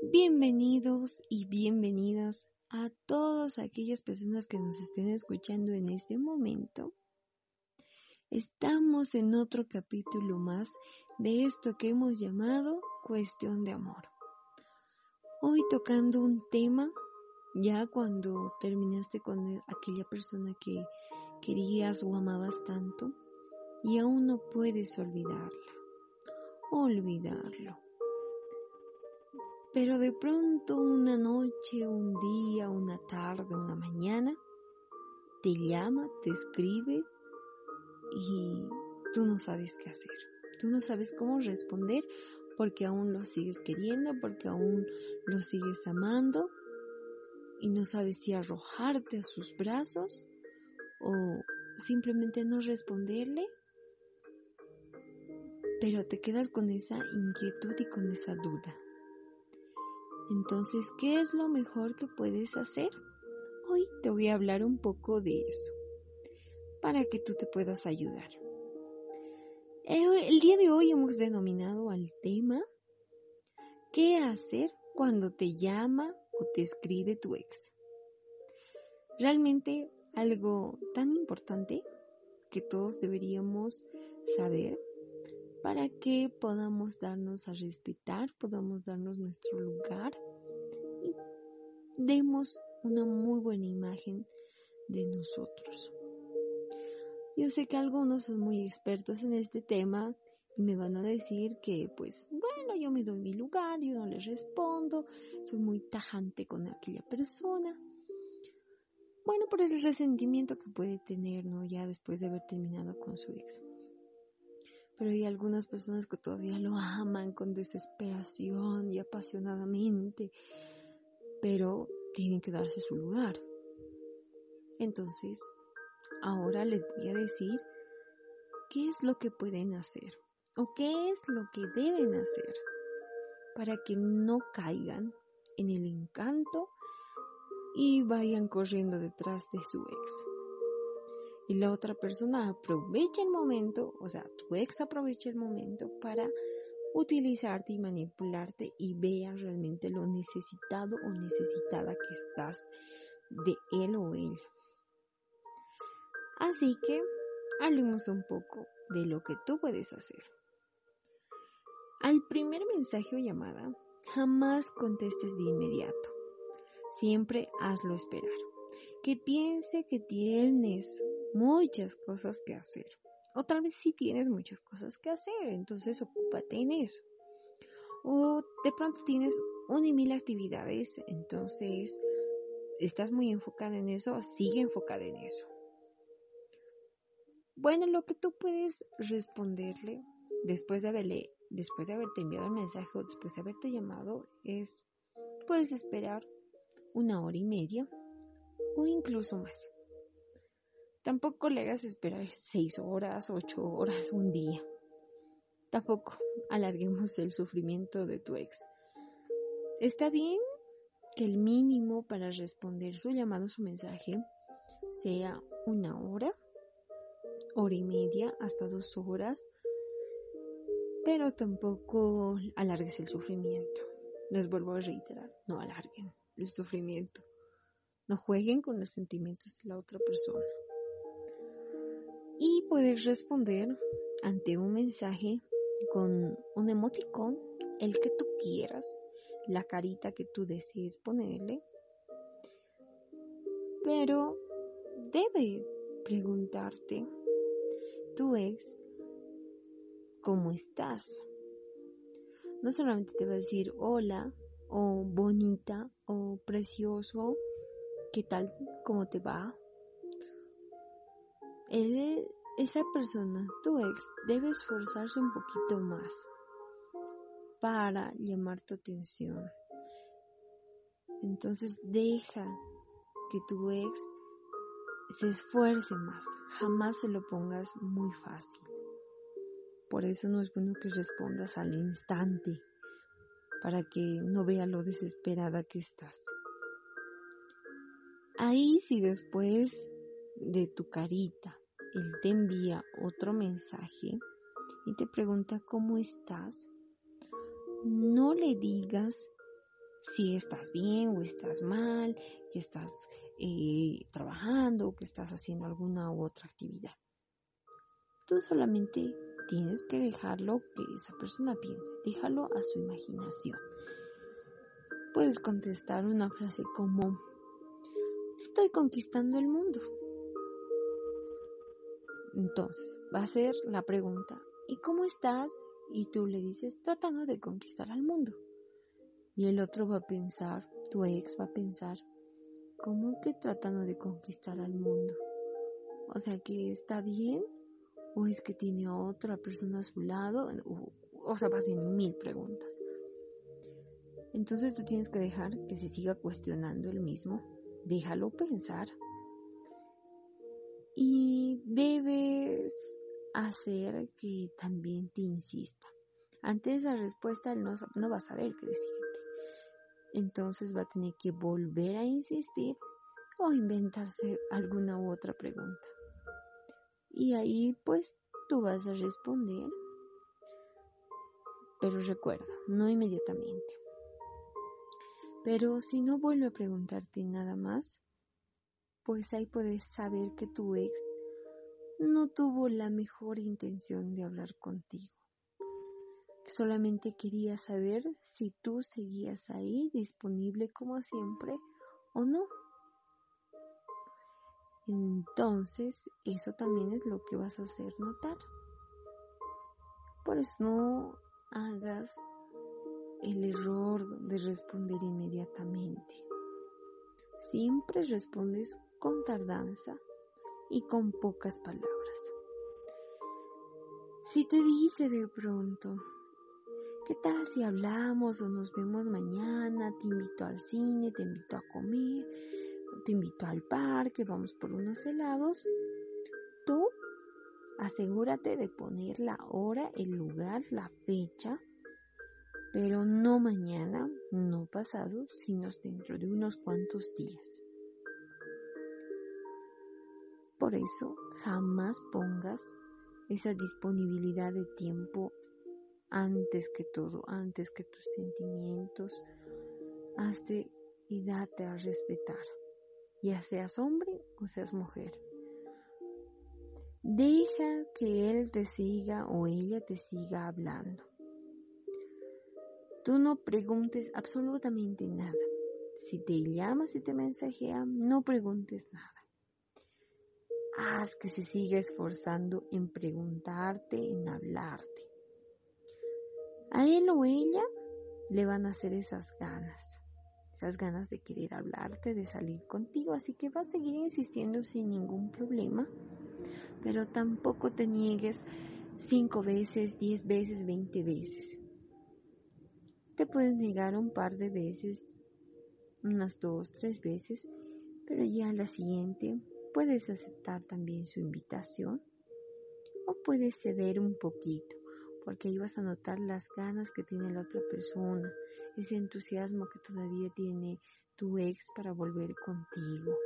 Bienvenidos y bienvenidas a todas aquellas personas que nos estén escuchando en este momento. Estamos en otro capítulo más de esto que hemos llamado cuestión de amor. Hoy tocando un tema ya cuando terminaste con aquella persona que querías o amabas tanto y aún no puedes olvidarla, olvidarlo. Pero de pronto una noche, un día, una tarde, una mañana, te llama, te escribe y tú no sabes qué hacer. Tú no sabes cómo responder porque aún lo sigues queriendo, porque aún lo sigues amando y no sabes si arrojarte a sus brazos o simplemente no responderle. Pero te quedas con esa inquietud y con esa duda. Entonces, ¿qué es lo mejor que puedes hacer? Hoy te voy a hablar un poco de eso, para que tú te puedas ayudar. Eh, el día de hoy hemos denominado al tema ¿Qué hacer cuando te llama o te escribe tu ex? Realmente algo tan importante que todos deberíamos saber para que podamos darnos a respetar, podamos darnos nuestro lugar y demos una muy buena imagen de nosotros. Yo sé que algunos son muy expertos en este tema y me van a decir que pues bueno, yo me doy mi lugar, yo no les respondo, soy muy tajante con aquella persona. Bueno, por el resentimiento que puede tener, ¿no? Ya después de haber terminado con su ex pero hay algunas personas que todavía lo aman con desesperación y apasionadamente, pero tienen que darse su lugar. Entonces, ahora les voy a decir qué es lo que pueden hacer o qué es lo que deben hacer para que no caigan en el encanto y vayan corriendo detrás de su ex y la otra persona aprovecha el momento, o sea, tu ex aprovecha el momento para utilizarte y manipularte y vea realmente lo necesitado o necesitada que estás de él o ella. Así que hablemos un poco de lo que tú puedes hacer. Al primer mensaje o llamada, jamás contestes de inmediato. Siempre hazlo esperar. Que piense que tienes muchas cosas que hacer. O tal vez sí tienes muchas cosas que hacer, entonces ocúpate en eso. O de pronto tienes una y mil actividades, entonces estás muy enfocada en eso, sigue enfocada en eso. Bueno, lo que tú puedes responderle después de haberle, después de haberte enviado el mensaje o después de haberte llamado es, puedes esperar una hora y media o incluso más. Tampoco le hagas esperar seis horas, ocho horas, un día. Tampoco alarguemos el sufrimiento de tu ex. Está bien que el mínimo para responder su llamado, su mensaje, sea una hora, hora y media, hasta dos horas, pero tampoco alargues el sufrimiento. Les vuelvo a reiterar, no alarguen el sufrimiento. No jueguen con los sentimientos de la otra persona y puedes responder ante un mensaje con un emoticón, el que tú quieras, la carita que tú desees ponerle, pero debe preguntarte tu ex cómo estás. No solamente te va a decir hola o bonita o precioso, qué tal, cómo te va, él, esa persona, tu ex, debe esforzarse un poquito más para llamar tu atención. Entonces deja que tu ex se esfuerce más, jamás se lo pongas muy fácil. Por eso no es bueno que respondas al instante, para que no vea lo desesperada que estás. Ahí si después de tu carita. Él te envía otro mensaje y te pregunta cómo estás. No le digas si estás bien o estás mal, que estás eh, trabajando o que estás haciendo alguna u otra actividad. Tú solamente tienes que dejarlo que esa persona piense, déjalo a su imaginación. Puedes contestar una frase como, estoy conquistando el mundo. Entonces, va a ser la pregunta, ¿y cómo estás? Y tú le dices, tratando de conquistar al mundo. Y el otro va a pensar, tu ex va a pensar, ¿cómo que tratando de conquistar al mundo? O sea, que está bien o es que tiene otra persona a su lado, o, sea, va a ser mil preguntas. Entonces tú tienes que dejar que se siga cuestionando el mismo, déjalo pensar y debes hacer que también te insista. Ante esa respuesta no, no va a saber qué decirte. Entonces va a tener que volver a insistir o inventarse alguna u otra pregunta. Y ahí pues tú vas a responder. Pero recuerda, no inmediatamente. Pero si no vuelve a preguntarte nada más, pues ahí puedes saber que tu ex no tuvo la mejor intención de hablar contigo. Solamente quería saber si tú seguías ahí disponible como siempre o no. Entonces, eso también es lo que vas a hacer notar. Por eso no hagas el error de responder inmediatamente. Siempre respondes con tardanza y con pocas palabras. Si te dice de pronto, ¿qué tal si hablamos o nos vemos mañana? Te invito al cine, te invito a comer, te invito al parque, vamos por unos helados. Tú asegúrate de poner la hora, el lugar, la fecha, pero no mañana, no pasado, sino dentro de unos cuantos días. Por eso, jamás pongas esa disponibilidad de tiempo antes que todo, antes que tus sentimientos. Hazte y date a respetar, ya seas hombre o seas mujer. Deja que él te siga o ella te siga hablando. Tú no preguntes absolutamente nada. Si te llama, si te mensajea, no preguntes nada haz que se siga esforzando en preguntarte, en hablarte. A él o ella le van a hacer esas ganas, esas ganas de querer hablarte, de salir contigo, así que va a seguir insistiendo sin ningún problema, pero tampoco te niegues cinco veces, diez veces, veinte veces. Te puedes negar un par de veces, unas dos, tres veces, pero ya la siguiente Puedes aceptar también su invitación o puedes ceder un poquito, porque ahí vas a notar las ganas que tiene la otra persona, ese entusiasmo que todavía tiene tu ex para volver contigo.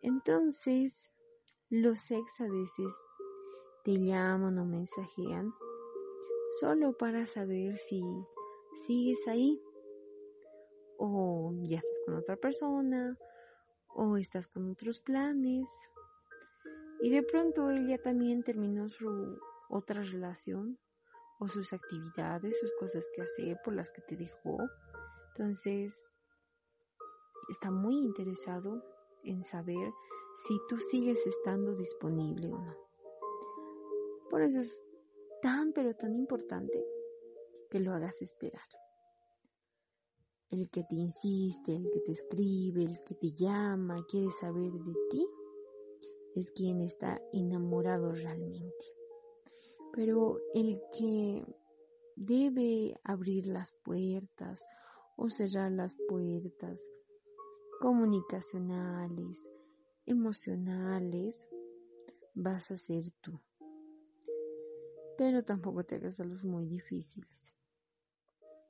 Entonces, los ex a veces te llaman o mensajean solo para saber si sigues ahí o ya estás con otra persona o estás con otros planes y de pronto él ya también terminó su otra relación o sus actividades, sus cosas que hacer por las que te dejó. Entonces, está muy interesado en saber si tú sigues estando disponible o no. Por eso es tan pero tan importante que lo hagas esperar el que te insiste, el que te escribe, el que te llama, quiere saber de ti, es quien está enamorado realmente. Pero el que debe abrir las puertas o cerrar las puertas comunicacionales, emocionales, vas a ser tú. Pero tampoco te hagas a los muy difíciles.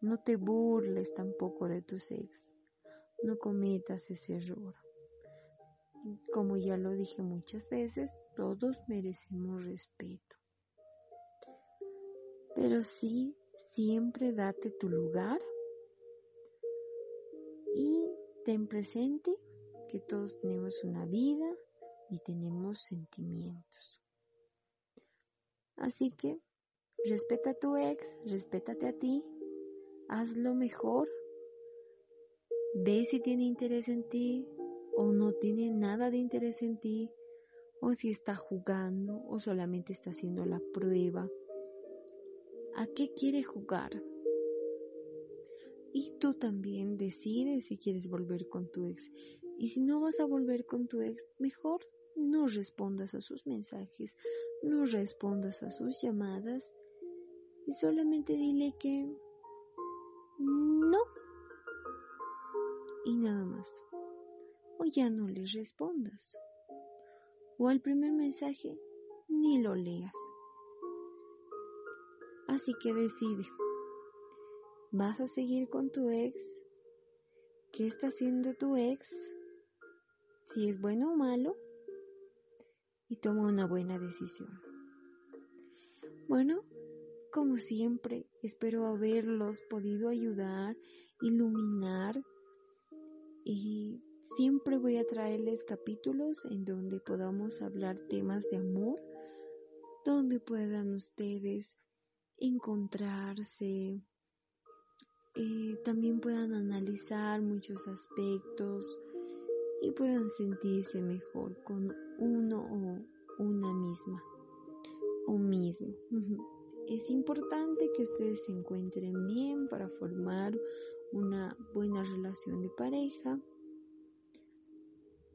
No te burles tampoco de tus ex. No cometas ese error. Como ya lo dije muchas veces, todos merecemos respeto. Pero sí, siempre date tu lugar Y ten presente que todos tenemos una vida y tenemos sentimientos. Así que respeta a tu ex, respétate a ti, haz lo mejor, ve si tiene interés en ti o no tiene nada de interés en ti, o si está jugando o solamente está haciendo la prueba. ¿A qué quiere jugar? Y tú también decides si quieres volver con tu ex. Y si no vas a volver con tu ex, mejor no respondas a sus mensajes, no respondas a sus llamadas y solamente dile que no. Y nada más. O ya no le respondas. O al primer mensaje ni lo leas. Así que decide. ¿Vas a seguir con tu ex? ¿Qué está haciendo tu ex? Si es bueno o malo. Y toma una buena decisión. Bueno, como siempre, espero haberlos podido ayudar, iluminar y siempre voy a traerles capítulos en donde podamos hablar temas de amor, donde puedan ustedes encontrarse, eh, también puedan analizar muchos aspectos y puedan sentirse mejor con uno o una misma o mismo. Es importante que ustedes se encuentren bien para formar una buena relación de pareja.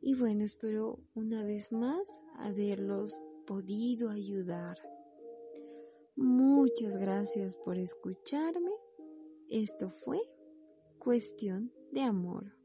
Y bueno, espero una vez más haberlos podido ayudar. Muchas gracias por escucharme esto fue cuestión de amor.